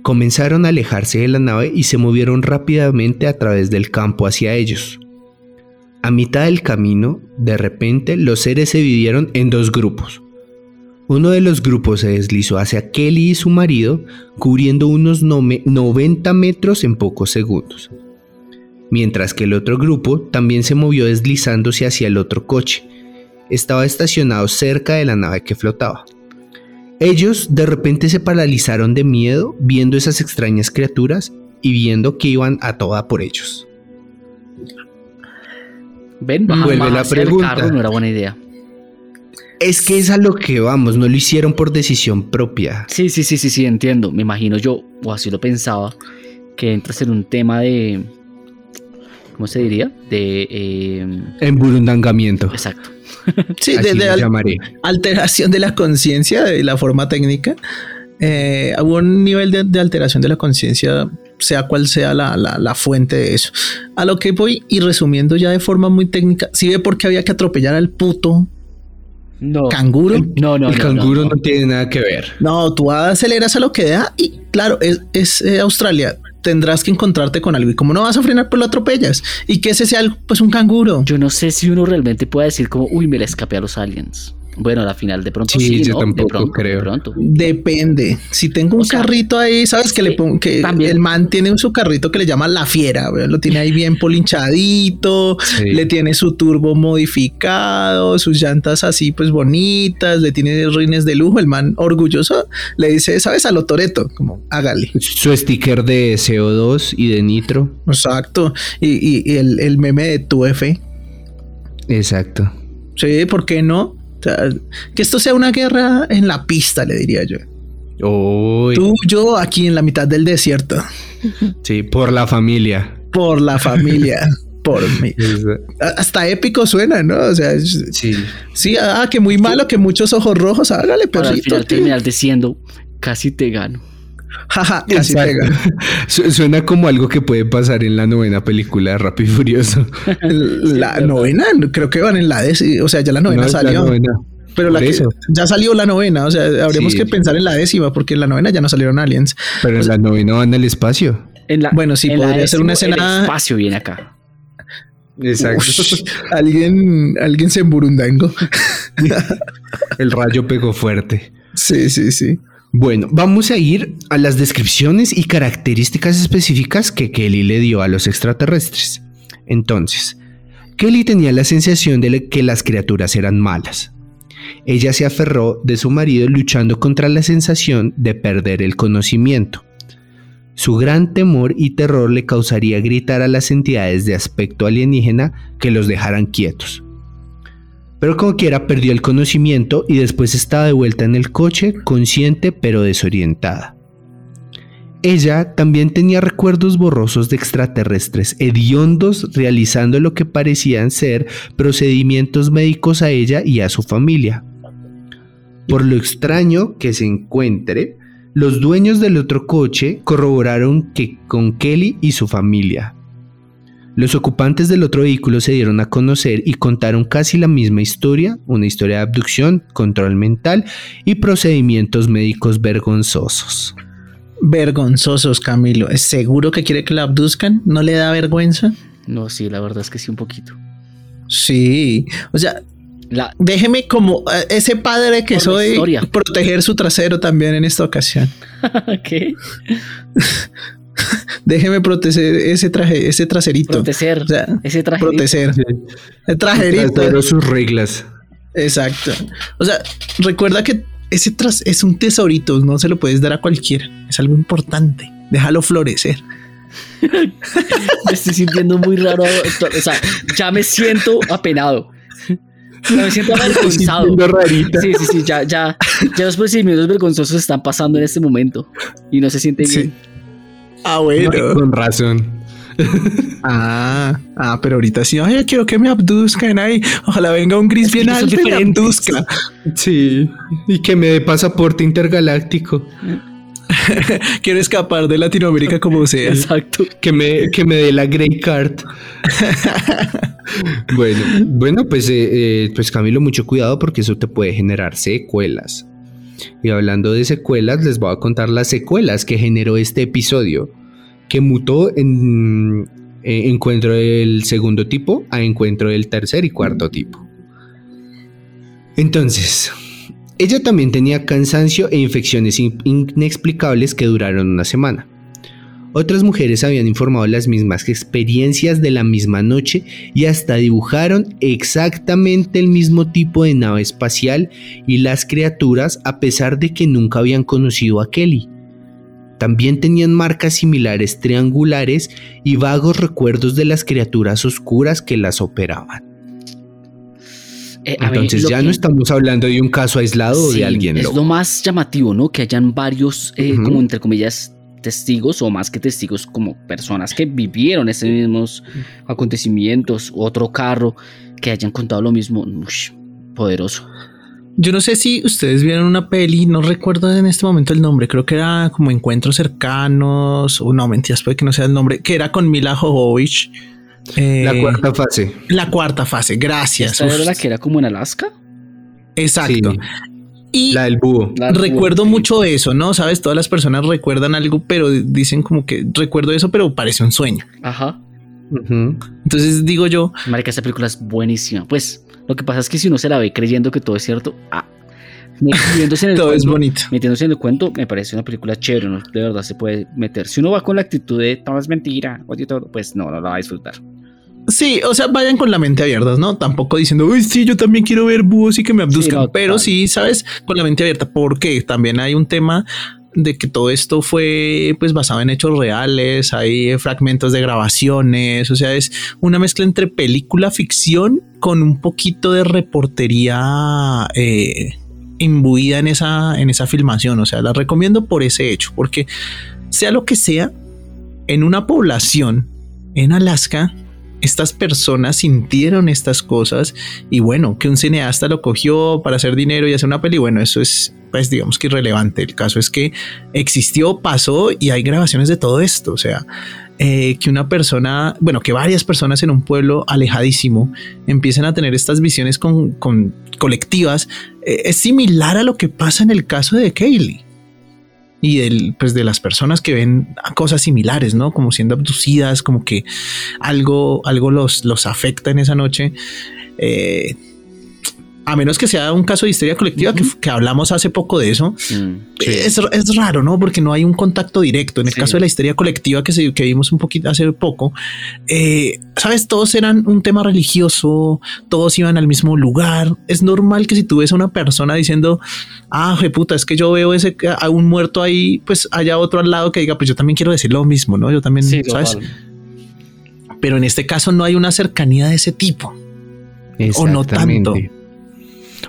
Comenzaron a alejarse de la nave y se movieron rápidamente a través del campo hacia ellos. A mitad del camino, de repente, los seres se dividieron en dos grupos. Uno de los grupos se deslizó hacia Kelly y su marido, cubriendo unos 90 metros en pocos segundos. Mientras que el otro grupo también se movió deslizándose hacia el otro coche. Estaba estacionado cerca de la nave que flotaba. Ellos de repente se paralizaron de miedo viendo esas extrañas criaturas y viendo que iban a toda por ellos. Ven, vuelve la pregunta. no era buena idea. Es que es a lo que vamos, no lo hicieron por decisión propia. Sí, sí, sí, sí, sí, entiendo. Me imagino yo, o así lo pensaba, que entras en un tema de. ¿Cómo se diría? De. Eh... Emburundangamiento. Exacto. *laughs* Sí, de, alteración de la conciencia, de la forma técnica. Eh, hubo un nivel de, alteración de la conciencia, sea cual sea la, la, fuente de eso. A lo que voy y resumiendo ya de forma muy técnica, si ve por qué había que atropellar al puto no. ¿Canguro? No, no, El canguro no, tiene nada que ver. No, tú aceleras a lo que da y claro, es, eh, Australia. Tendrás que encontrarte con algo y como no vas a frenar, pues lo atropellas. ¿Y qué es ese algo? Pues un canguro. Yo no sé si uno realmente puede decir como, uy, me le escapé a los aliens. Bueno, la final de pronto Sí, sí, yo ¿no? tampoco de pronto, creo. De pronto. Depende. Si tengo un O sea, carrito ahí, sabes que sí, le pongo que también. el man tiene su carrito que le llama la fiera, lo tiene ahí bien polinchadito, Sí. le tiene su turbo modificado, sus llantas así pues bonitas, le tiene rines de lujo, el man orgulloso le dice, sabes, a lo Toreto, como hágale. Su sticker de CO2 y de nitro. Exacto. Y, y- y el, el meme de tu F. Exacto. Sí, ¿por qué no? O sea, que esto sea una guerra en la pista, le diría yo. Uy, Tú, yo aquí en la mitad del desierto. sí, por la familia. Por la familia. *laughs* por mí. Hasta épico suena, ¿no? O sea, Sí. sí, ah, que muy malo, que muchos ojos rojos, hágale, Para al final terminar diciendo, casi te gano. *laughs* Jaja, casi Exacto. pega. *laughs* Su- Suena como algo que puede pasar en la novena película de Rápido y Furioso. *laughs* La novena, creo que van en la décima, o sea, ya la novena No, es la salió. novena. Pero la que- ya salió la novena, o sea, habríamos Sí. que pensar en la décima, porque en la novena ya no salieron aliens. Pero en la novena van al espacio. En la, Bueno, sí, en podría ser una escena- El espacio viene acá. Exacto. Ush, alguien, alguien se emburundango. El rayo pegó fuerte. Sí, sí, sí. Bueno, vamos a ir a las descripciones y características específicas que Kelly le dio a los extraterrestres. Entonces, Kelly tenía la sensación de que las criaturas eran malas. Ella se aferró de su marido luchando contra la sensación de perder el conocimiento. Su gran temor y terror le causaría gritar a las entidades de aspecto alienígena que los dejaran quietos. Pero como quiera perdió el conocimiento y después estaba de vuelta en el coche, consciente pero desorientada. Ella también tenía recuerdos borrosos de extraterrestres hediondos realizando lo que parecían ser procedimientos médicos a ella y a su familia. Por lo extraño que se encuentre, los dueños del otro coche corroboraron que con Kelly y su familia. Los ocupantes del otro vehículo se dieron a conocer y contaron casi la misma historia, una historia de abducción, control mental y procedimientos médicos vergonzosos. Vergonzosos, Camilo. ¿Es seguro que quiere que la abduzcan? ¿No le da vergüenza? No, sí, la verdad es que sí, un poquito. Sí. O sea, La, déjeme como eh, ese padre que soy proteger su trasero también en esta ocasión. *laughs* ¿Qué? *laughs* Déjeme proteger ese traje, ese traserito. Proteger. O sea, ese traje. proteger. El trajerito. Trasero sus reglas. Exacto. O sea, recuerda que ese tras es un tesorito, no se lo puedes dar a cualquiera. Es algo importante. Déjalo florecer. *laughs* Me estoy sintiendo muy raro. O sea, ya me siento apenado. Ya me siento *laughs* avergonzado. Sí, sí, sí. Ya, ya, ya los procedimientos vergonzosos están pasando en este momento. Y no se siente Sí. Ah, bueno. Con razón. Ah, ah, pero ahorita sí. Ay, quiero que me abduzcan ahí. Ojalá venga un gris Es bien alto y me abduzca. Sí. Y que me dé pasaporte intergaláctico. *laughs* Quiero escapar de Latinoamérica como sea. Exacto. Que me, que me dé la Grey Card. *laughs* bueno, bueno, pues, eh, eh, pues Camilo, mucho cuidado porque eso te puede generar secuelas. Y hablando de secuelas, les voy a contar las secuelas que generó este episodio, que mutó en eh, encuentro del segundo tipo a encuentro del tercer y cuarto tipo. Entonces, ella también tenía cansancio e infecciones in- inexplicables que duraron una semana. Otras mujeres habían informado las mismas experiencias de la misma noche y hasta dibujaron exactamente el mismo tipo de nave espacial y las criaturas a pesar de que nunca habían conocido a Kelly. También tenían marcas similares triangulares y vagos recuerdos de las criaturas oscuras que las operaban. Eh, ver, Entonces ya que- no estamos hablando de un caso aislado o de alguien Es loco. lo más llamativo, ¿no? Que hayan varios, eh, como entre comillas, testigos o más que testigos, como personas que vivieron esos mismos acontecimientos, otro carro, que hayan contado lo mismo. Ush, poderoso. Yo no sé si ustedes vieron una peli, no recuerdo en este momento el nombre, creo que era como Encuentros Cercanos, o no, mentiras, puede que no sea el nombre, que era con Mila Jovovich. Eh, La cuarta fase. La cuarta fase, gracias. ¿Esta era la que era como en Alaska? Exacto. Sí, Y la del búho. La- recuerdo sí. mucho eso, ¿no? Sabes, todas las personas recuerdan algo, pero dicen como que recuerdo eso, pero parece un sueño. Ajá. Entonces digo yo, Marica, esta película es buenísima. Pues Lo que pasa es que si uno se la ve creyendo que todo es cierto, ah, metiéndose en el *laughs* Todo es bonito. Metiéndose en el cuento, me parece una película chévere, ¿no? de verdad se puede meter. Si uno va con la actitud de todo es mentira, oye, todo", pues no, no la va a disfrutar. Sí, o sea, vayan con la mente abierta, ¿no? Tampoco diciendo, uy, sí, yo también quiero ver búhos y que me abduzcan, no, pero sí, sabes, con la mente abierta, porque también hay un tema de que todo esto fue pues basado en hechos reales, hay fragmentos de grabaciones, o sea, es una mezcla entre película ficción con un poquito de reportería eh, imbuida en esa, en esa filmación, o sea, la recomiendo por ese hecho, porque sea lo que sea, en una población en Alaska, estas personas sintieron estas cosas y bueno, que un cineasta lo cogió para hacer dinero y hacer una peli, bueno, eso es pues digamos que irrelevante. El caso es que existió, pasó y hay grabaciones de todo esto, o sea, eh, que una persona, bueno, que varias personas en un pueblo alejadísimo empiecen a tener estas visiones con, con colectivas, eh, es similar a lo que pasa en el caso de Kaylee y del, pues de las personas que ven cosas similares, ¿no? Como siendo abducidas, como que algo, algo los, los afecta en esa noche. Eh, a menos que sea un caso de histeria colectiva, que, que hablamos hace poco de eso, Mm. es, es raro, ¿no? Porque no hay un contacto directo. En el Sí. caso de la histeria colectiva que, se, que vimos un poquito hace poco, eh, sabes, todos eran un tema religioso, todos iban al mismo lugar. Es normal que si tú ves a una persona diciendo, ah, je puta, es que yo veo ese a un muerto ahí, pues haya otro al lado que diga, pues yo también quiero decir lo mismo, ¿no? Yo también, Sí, ¿sabes? Pero en este caso no hay una cercanía de ese tipo. O no tanto.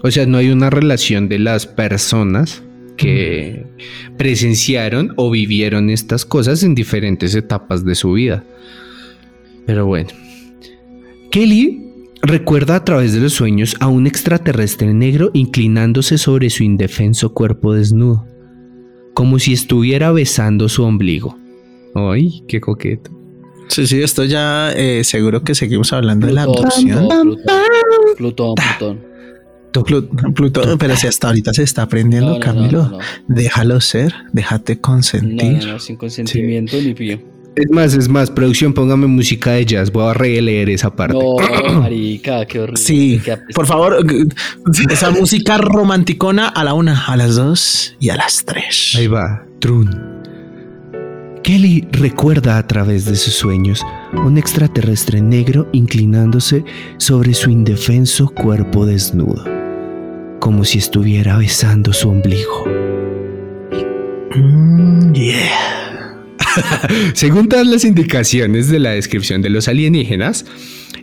O sea, no hay una relación de las personas que presenciaron o vivieron estas cosas en diferentes etapas de su vida. Pero bueno. Kelly recuerda a través de los sueños a un extraterrestre negro inclinándose sobre su indefenso cuerpo desnudo, como si estuviera besando su ombligo. ¡Ay, qué coqueto! Sí, sí, esto ya eh, seguro que seguimos hablando de la abducción. Plutón, Plutón, Plutón. Plu- Plutón, pero si hasta ahorita se está aprendiendo, No, no, no, Camilo, no, no. déjalo ser, déjate consentir. no, no, sin consentimiento ni pío. Es más, es más, producción, póngame música de jazz. Voy a releer esa parte. No, *clears throat* marica, qué horrible. Sí, por favor, esa música romanticona a la una, a las dos y a las tres. Ahí va, Trun. Kelly recuerda a través de sus sueños un extraterrestre negro inclinándose sobre su indefenso cuerpo desnudo, como si estuviera besando su ombligo. Mm, yeah. *laughs* Según todas las indicaciones de la descripción de los alienígenas,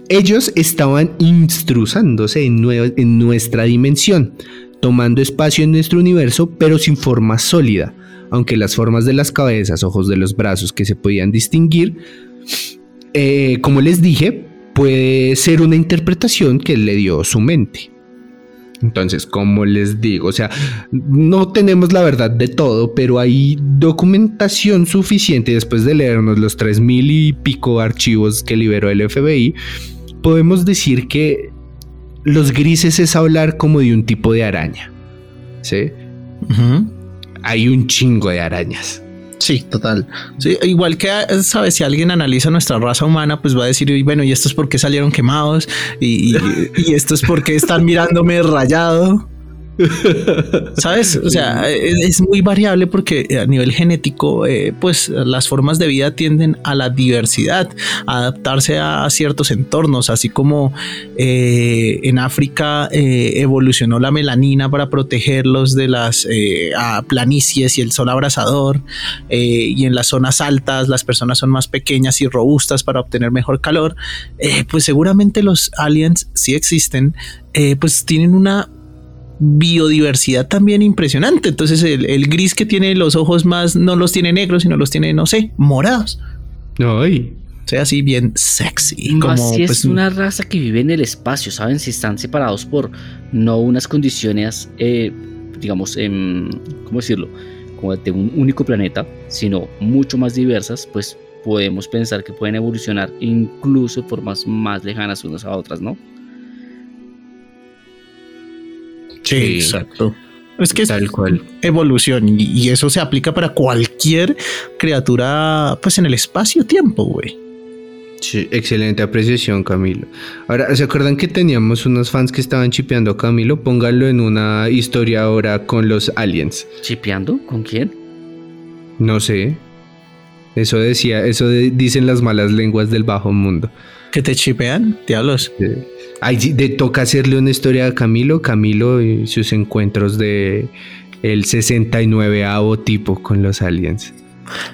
ellos estaban intrusándose en, nue- en nuestra dimensión, tomando espacio en nuestro universo, pero sin forma sólida, aunque las formas de las cabezas, ojos de los brazos que se podían distinguir, eh, como les dije, puede ser una interpretación que le dio su mente. Entonces, como les digo, o sea, no tenemos la verdad de todo, pero hay documentación suficiente después de leernos los tres mil y pico archivos que liberó el FBI. Podemos decir que los grises es hablar como de un tipo de araña. ¿Sí? Hay un chingo de arañas. Sí, total. Sí, igual que, sabes, si alguien analiza nuestra raza humana, pues va a decir, "Y bueno, y esto es porque salieron quemados, y, y- y esto es porque están mirándome rayado. *laughs* ¿Sabes? O sea, es, muy variable porque a nivel genético, eh, pues las formas de vida tienden a la diversidad, a adaptarse a ciertos entornos, así como eh, en África eh, evolucionó la melanina para protegerlos de las planicies y el sol abrasador, y en las zonas altas las personas son más pequeñas y robustas para obtener mejor calor, pues seguramente los aliens sí existen, pues tienen una biodiversidad también impresionante. Entonces el, el gris que tiene los ojos más no los tiene negros, sino los tiene, no sé, morados. Ay, O sea, así bien sexy. Más como si es pues, una raza que vive en el espacio, ¿saben? Si están separados por no unas condiciones, eh, digamos, em, ¿cómo decirlo? Como de un único planeta, sino mucho más diversas, pues podemos pensar que pueden evolucionar incluso formas más lejanas unas a otras, ¿no? Sí, Sí. exacto. Es que es Tal cual. evolución y, y eso se aplica para cualquier criatura, pues en el espacio-tiempo, güey. Sí, excelente apreciación, Camilo. Ahora, ¿se acuerdan que teníamos unos fans que estaban chipeando a Camilo? Pónganlo en una historia ahora con los aliens. ¿Chipeando? ¿Con quién? No sé. Eso decía, eso de- dicen las malas lenguas del bajo mundo. Que te chipean, diablos. Ay, de, toca hacerle una historia a Camilo, Camilo y sus encuentros de el 69avo tipo con los aliens.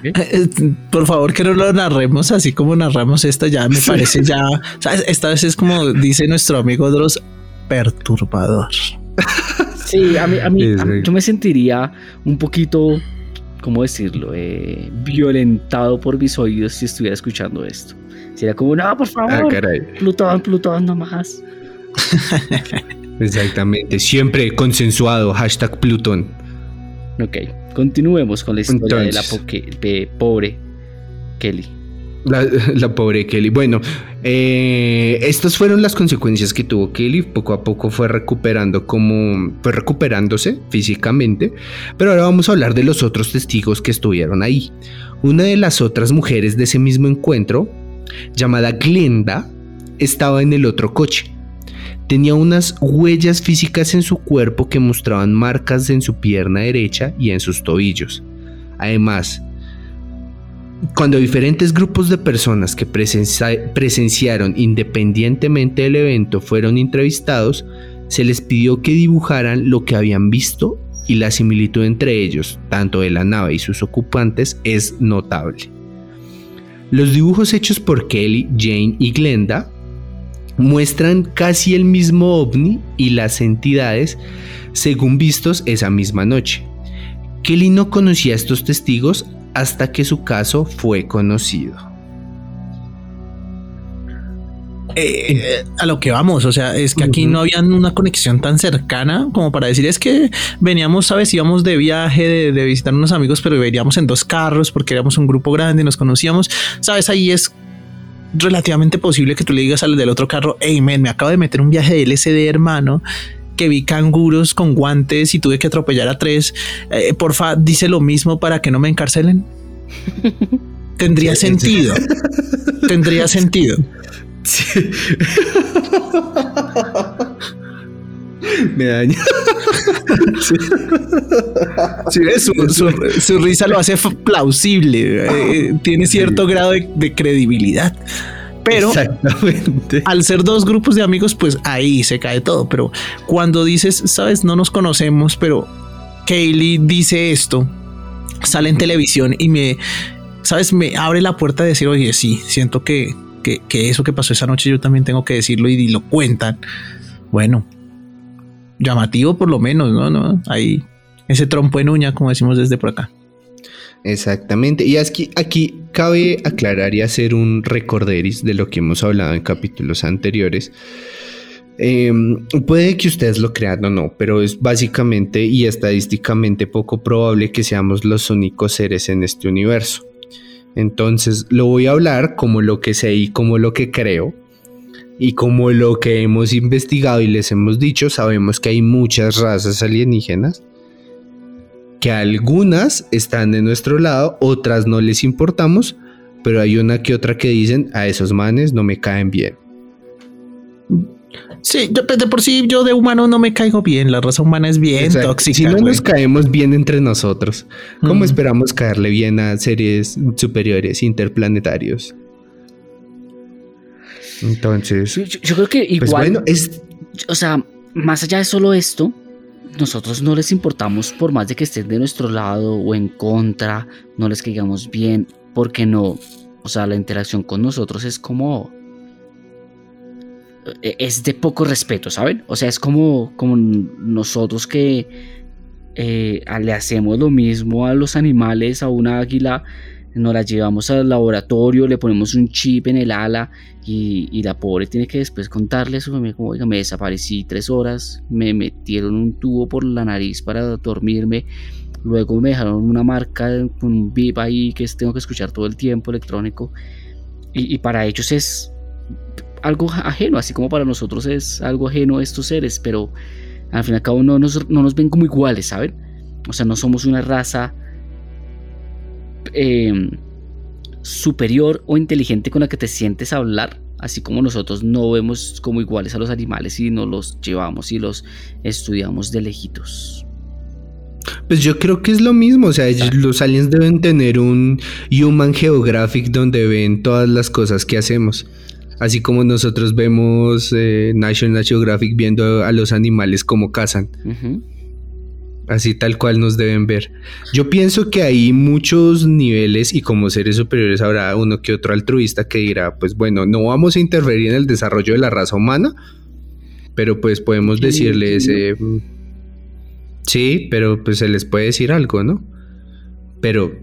Eh, Por favor, que no lo narremos así como narramos esto. Ya me parece ya. *laughs* ¿sabes? Esta vez es como dice nuestro amigo Dross, perturbador. Sí, a mí, a mí, a yo me sentiría un poquito, ¿cómo decirlo? Eh, violentado por mis oídos si estuviera escuchando esto. Sería como, no, por Ah, favor, caray. Plutón, Plutón, no más. *laughs* Exactamente. Siempre consensuado. Hashtag Plutón. Ok, continuemos con la historia de la de pobre Kelly. La, la pobre Kelly. Bueno, eh, estas fueron las consecuencias que tuvo Kelly. Poco a poco fue recuperando como fue recuperándose físicamente. Pero ahora vamos a hablar de los otros testigos que estuvieron ahí. Una de las otras mujeres de ese mismo encuentro, llamada Glenda, estaba en el otro coche. Tenía unas huellas físicas en su cuerpo que mostraban marcas en su pierna derecha y en sus tobillos. Además, cuando diferentes grupos de personas que presencia- presenciaron independientemente del evento fueron entrevistados, se les pidió que dibujaran lo que habían visto y la similitud entre ellos, tanto de la nave y sus ocupantes, es notable. Los dibujos hechos por Kelly, Jane y Glenda muestran casi el mismo ovni y las entidades según vistos esa misma noche. Kelly no conocía a estos testigos hasta que su caso fue conocido. Eh, a lo que vamos, o sea, es que aquí no había una conexión tan cercana como para decir es que veníamos, sabes, íbamos de viaje, de, de visitar unos amigos, pero veníamos en dos carros porque éramos un grupo grande, nos conocíamos, sabes, ahí es relativamente posible que tú le digas al del otro carro, hey, men, me acabo de meter un viaje de LSD, hermano, que vi canguros con guantes y tuve que atropellar a tres, Eh, porfa, dice lo mismo para que no me encarcelen. *laughs* Tendría sentido. Tendría sentido. Me daña. Sí, su, su- su risa lo hace plausible, eh, tiene cierto grado de, de credibilidad. Pero al ser dos grupos de amigos, pues ahí se cae todo. Pero cuando dices, sabes, no nos conocemos, pero Kaylee dice esto, sale en televisión y me, sabes, me abre la puerta de decir, oye, sí, siento que, que, eso que pasó esa noche yo también tengo que decirlo y, lo cuentan. Bueno, llamativo por lo menos, ¿no? ¿no? Ahí, ese trompo en uña, como decimos desde por acá. Exactamente. Y aquí, aquí cabe aclarar y hacer un recorderis de lo que hemos hablado en capítulos anteriores. Eh, puede que ustedes lo crean o no, pero es básicamente y estadísticamente poco probable que seamos los únicos seres en este universo. Entonces lo voy a hablar como lo que sé y como lo que creo. Y como lo que hemos investigado y les hemos dicho, sabemos que hay muchas razas alienígenas que algunas están de nuestro lado, otras no les importamos, pero hay una que otra que dicen a esos manes no me caen bien. Sí, yo, pues, de por sí yo de humano no me caigo bien, la raza humana es bien Exacto. tóxica. si no güey. nos caemos bien entre nosotros, ¿cómo Mm. esperamos caerle bien a seres superiores, interplanetarios? Entonces, Yo, creo que igual, pues bueno, es o sea, más allá de solo esto, nosotros no les importamos por más de que estén de nuestro lado o en contra, no les caigamos bien, porque no, o sea, la interacción con nosotros es como es de poco respeto, ¿saben? O sea, es como, como nosotros que eh, le hacemos lo mismo a los animales, a una águila, nos la llevamos al laboratorio, le ponemos un chip en el ala y, y la pobre tiene que después contarle a su familia como, oiga, me desaparecí tres horas, me metieron un tubo por la nariz para dormirme, luego me dejaron una marca con un bip ahí que tengo que escuchar todo el tiempo electrónico y para ellos es algo ajeno, así como para nosotros es algo ajeno estos seres, pero al fin y al cabo no nos, no nos ven como iguales, ¿saben? O sea, no somos una raza eh, superior o inteligente con la que te sientes a hablar, así como nosotros no vemos como iguales a los animales y no los llevamos y los estudiamos de lejitos. Pues yo creo que es lo mismo, o sea, los aliens deben tener un Human Geographic donde ven todas las cosas que hacemos. Así como nosotros vemos eh, National Geographic viendo a los animales como cazan. Así tal cual nos deben ver. Yo pienso que hay muchos niveles y como seres superiores habrá uno que otro altruista que dirá, pues bueno, no vamos a interferir en el desarrollo de la raza humana, pero pues podemos decirles, eh, sí, pero pues se les puede decir algo, ¿no? Pero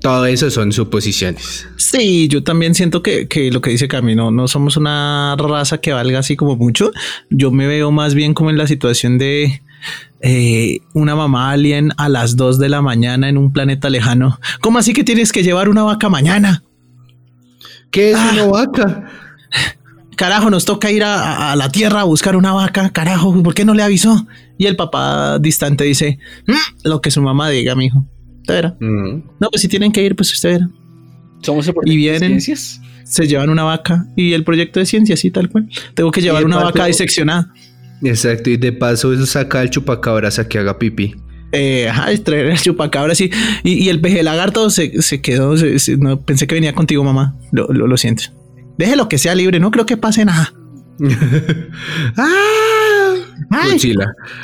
todo eso son suposiciones. Sí, yo también siento que, lo que dice Camino, no somos una raza que valga así como mucho. Yo me veo más bien como en la situación de eh, una mamá alien a las 2 de la mañana en un planeta lejano. ¿Cómo así que tienes que llevar una vaca mañana? ¿Qué es una ah. vaca? Carajo, nos toca ir a, la tierra a buscar una vaca. Carajo, ¿por qué no le avisó? Y el papá distante dice: mm, Lo que su mamá diga, mijo. Verá. No, pues si tienen que ir, pues usted verá. Somos el y vienen, se llevan una vaca y el proyecto de ciencia, sí, tal cual. Tengo que llevar una vaca diseccionada. Exacto, y de paso eso saca al chupacabras a que haga pipí. Eh, ajá, traer el chupacabras y, y, el peje lagarto se, se quedó. no, pensé que venía contigo, mamá. Lo, lo, siento. Déjelo que sea libre, no creo que pase nada. ¡Ah! *laughs* ¡Ay!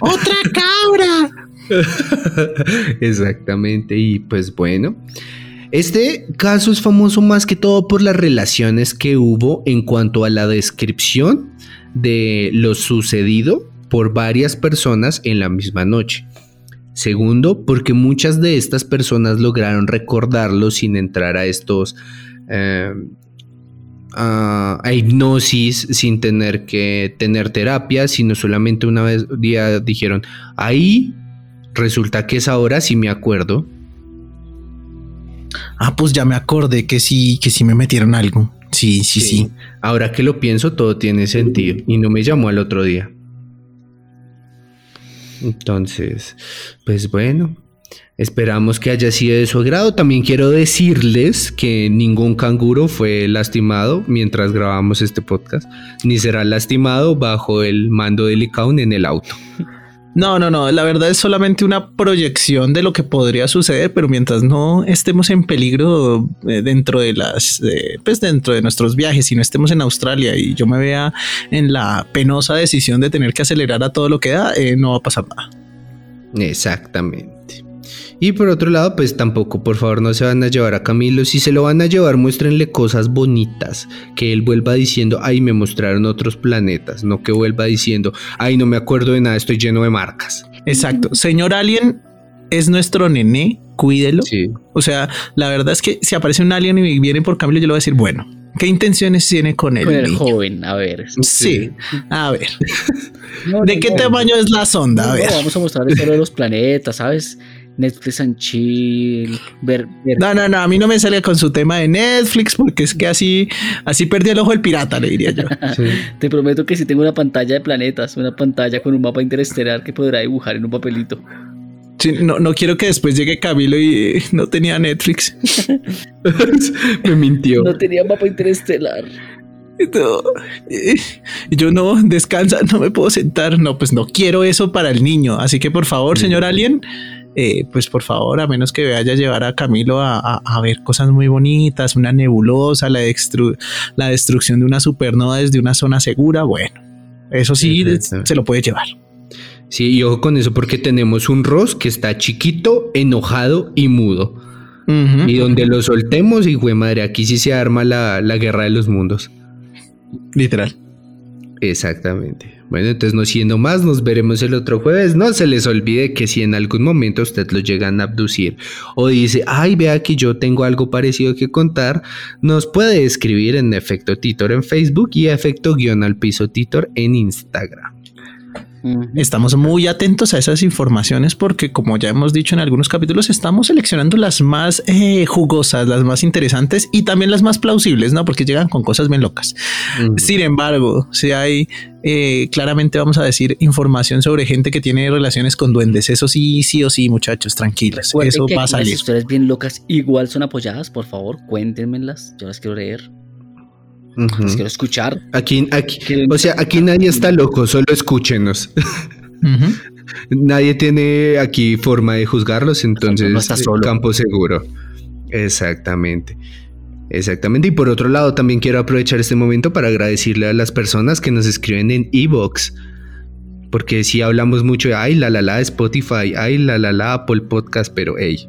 ¡Otra cabra! *laughs* Exactamente, y pues bueno. Este caso es famoso más que todo por las relaciones que hubo en cuanto a la descripción de lo sucedido por varias personas en la misma noche. Segundo, porque muchas de estas personas lograron recordarlo sin entrar a estos eh, a, hipnosis, sin tener que tener terapia, sino solamente una vez día dijeron, ahí resulta que es ahora sí me acuerdo. Ah, pues ya me acordé que sí, que sí me metieron algo. Sí, sí, sí, Ahora que lo pienso, todo tiene sentido. Y no me llamó al otro día. Entonces, pues bueno, esperamos que haya sido de su agrado. También quiero decirles que ningún canguro fue lastimado mientras grabamos este podcast, ni será lastimado bajo el mando de Licaun en el auto. *laughs* No, no, no. La verdad es solamente una proyección de lo que podría suceder, pero mientras no estemos en peligro eh, dentro de las, eh, pues dentro de nuestros viajes, y no estemos en Australia y yo me vea en la penosa decisión de tener que acelerar a todo lo que da, eh, no va a pasar nada. Exactamente. Y por otro lado, pues tampoco, por favor, no se van a llevar a Camilo. Si se lo van a llevar, muéstrenle cosas bonitas. Que él vuelva diciendo, ay, me mostraron otros planetas. No que vuelva diciendo, ay, no me acuerdo de nada, estoy lleno de marcas. Exacto. Señor Alien es nuestro nené, cuídelo. Sí. O sea, la verdad es que si aparece un alien y viene por Camilo, yo le voy a decir, bueno, ¿qué intenciones tiene con él? Con el joven, a ver. Sí, a ver. ¿De qué tamaño es la sonda? A ver. vamos a mostrar solo de los planetas, ¿sabes? Netflix and chill, ver, No, no, no, a mí no me sale con su tema de Netflix porque es que así, así perdí el ojo el pirata, le diría yo. *laughs* Te prometo que si tengo una pantalla de planetas, una pantalla con un mapa interestelar que podrá dibujar en un papelito. no, no quiero que después llegue Camilo y no tenía Netflix. *laughs* me mintió. No tenía mapa interestelar. Y yo no, descansa, no me puedo sentar. No, pues no quiero eso para el niño. Así que por favor, señor Alien, eh, pues por favor, a menos que vaya a llevar a Camilo a, ver cosas muy bonitas, una nebulosa, la, la destrucción de una supernova desde una zona segura, bueno, eso sí se lo puede llevar. Sí, y ojo con eso porque tenemos un Ross que está chiquito, enojado y mudo. Y donde lo soltemos, y fue madre, aquí sí se arma la, la guerra de los mundos. Literal. Exactamente. Bueno, entonces no siendo más, nos veremos el otro jueves. No se les olvide que si en algún momento usted lo llegan a abducir o dice, ay, vea que yo tengo algo parecido que contar, nos puede escribir en Efecto Titor en Facebook y Efecto Guión al Piso Titor en Instagram. Estamos muy atentos a esas informaciones porque, como ya hemos dicho en algunos capítulos, estamos seleccionando las más eh, jugosas, las más interesantes y también las más plausibles, ¿no? Porque llegan con cosas bien locas. Sin embargo, si hay, eh, claramente vamos a decir información sobre gente que tiene relaciones con duendes. Eso sí, sí o sí, muchachos, tranquilos. Eso va a salir. Las historias bien locas igual son apoyadas, por favor, cuéntenmelas. Yo las quiero leer. Las quiero escuchar. Aquí, aquí, o sea, aquí nadie está loco, solo escúchenos. *laughs* Nadie tiene aquí forma de juzgarlos, entonces no está solo. campo seguro. Exactamente. Exactamente. Y por otro lado, también quiero aprovechar este momento para agradecerle a las personas que nos escriben en Evox. Porque si hablamos mucho de ay, la la la Spotify, ay, la la la Apple Podcast, pero hey,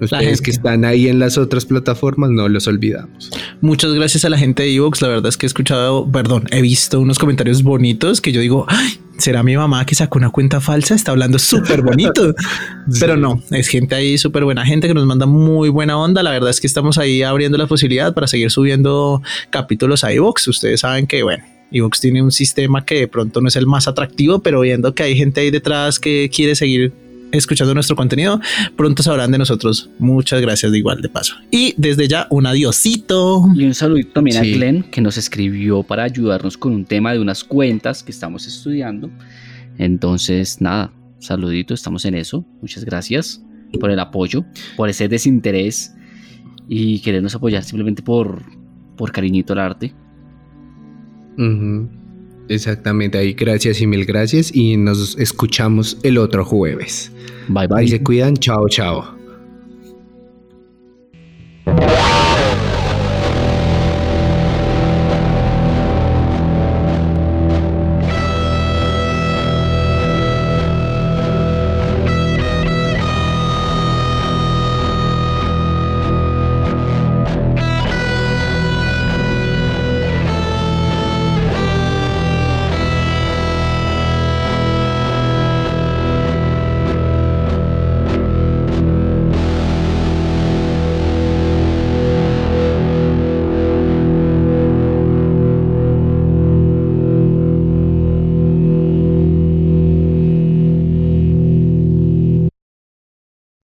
Ustedes que están ahí en las otras plataformas, no los olvidamos. Muchas gracias a la gente de Evox. La verdad es que he escuchado, perdón, he visto unos comentarios bonitos que yo digo, será mi mamá que sacó una cuenta falsa, está hablando súper bonito. *laughs* Pero no, es gente ahí súper buena gente que nos manda muy buena onda. La verdad es que estamos ahí abriendo la posibilidad para seguir subiendo capítulos a Evox. Ustedes saben que, bueno, Evox tiene un sistema que de pronto no es el más atractivo, pero viendo que hay gente ahí detrás que quiere seguir escuchando nuestro contenido, pronto sabrán de nosotros. Muchas gracias de igual de paso. Y desde ya un adiosito. Y un saludito también a Glenn que nos escribió para ayudarnos con un tema de unas cuentas que estamos estudiando. Entonces, nada, saludito, estamos en eso. Muchas gracias por el apoyo, por ese desinterés y querernos apoyar simplemente por, por cariñito al arte. Exactamente, ahí gracias y mil gracias y nos escuchamos el otro jueves. Bye bye. Y se cuidan, chao, chao.